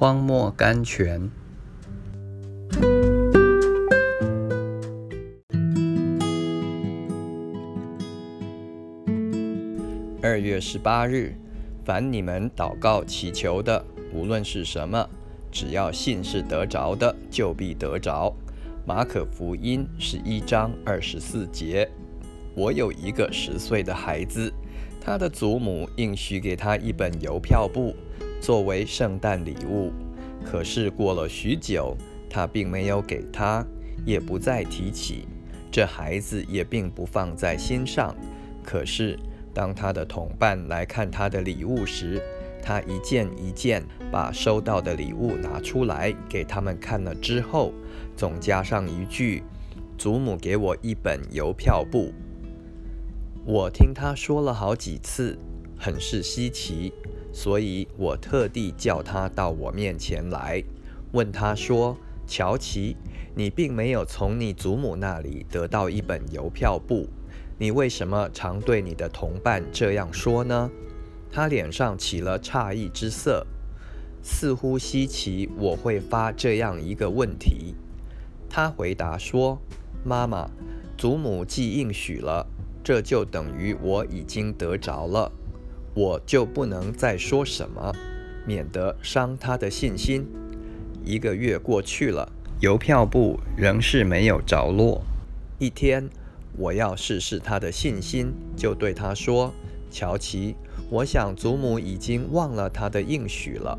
荒漠甘泉。二月十八日，凡你们祷告祈求的，无论是什么，只要信是得着的，就必得着。马可福音十一章二十四节。我有一个十岁的孩子，他的祖母应许给他一本邮票簿作为圣诞礼物，可是过了许久，他并没有给他，也不再提起。这孩子也并不放在心上。可是。当他的同伴来看他的礼物时，他一件一件把收到的礼物拿出来给他们看了之后，总加上一句：“祖母给我一本邮票簿。”我听他说了好几次，很是稀奇，所以我特地叫他到我面前来，问他说：“乔奇，你并没有从你祖母那里得到一本邮票簿。”你为什么常对你的同伴这样说呢？他脸上起了诧异之色，似乎稀奇我会发这样一个问题。他回答说：“妈妈，祖母既应许了，这就等于我已经得着了，我就不能再说什么，免得伤他的信心。”一个月过去了，邮票簿仍是没有着落。一天。我要试试他的信心，就对他说：“乔奇，我想祖母已经忘了他的应许了。”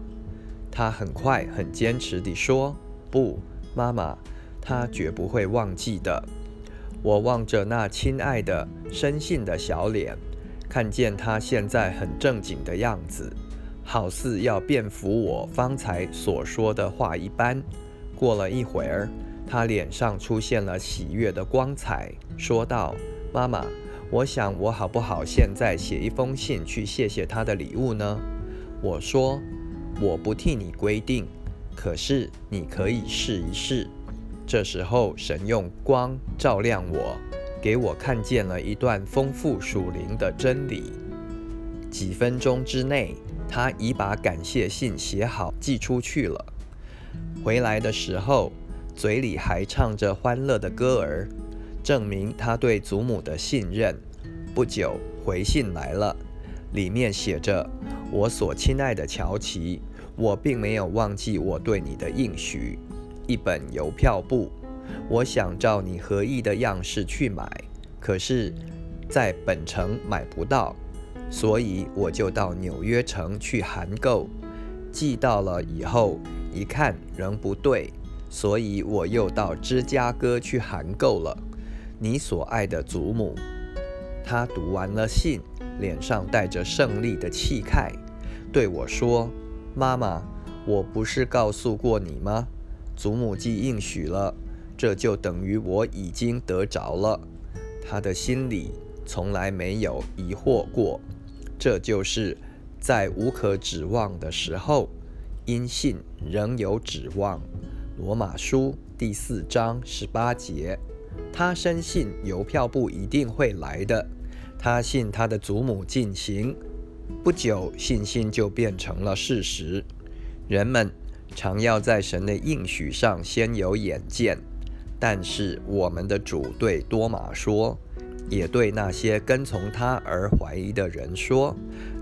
他很快很坚持地说：“不，妈妈，他绝不会忘记的。”我望着那亲爱的、深信的小脸，看见他现在很正经的样子，好似要辩服我方才所说的话一般。过了一会儿。他脸上出现了喜悦的光彩，说道：“妈妈，我想我好不好现在写一封信去谢谢他的礼物呢？”我说：“我不替你规定，可是你可以试一试。”这时候，神用光照亮我，给我看见了一段丰富属灵的真理。几分钟之内，他已把感谢信写好寄出去了。回来的时候。嘴里还唱着欢乐的歌儿，证明他对祖母的信任。不久，回信来了，里面写着：“我所亲爱的乔奇，我并没有忘记我对你的应许。一本邮票簿，我想照你合意的样式去买，可是，在本城买不到，所以我就到纽约城去函购。寄到了以后，一看仍不对。”所以我又到芝加哥去函购了你所爱的祖母。她读完了信，脸上带着胜利的气概，对我说：“妈妈，我不是告诉过你吗？祖母既应许了，这就等于我已经得着了。”他的心里从来没有疑惑过。这就是在无可指望的时候，因信仍有指望。罗马书第四章十八节，他深信邮票不一定会来的，他信他的祖母进行，不久信心就变成了事实。人们常要在神的应许上先有眼见，但是我们的主对多马说，也对那些跟从他而怀疑的人说，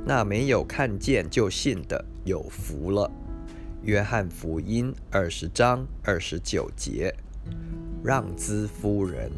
那没有看见就信的有福了。约翰福音二十章二十九节，让兹夫人。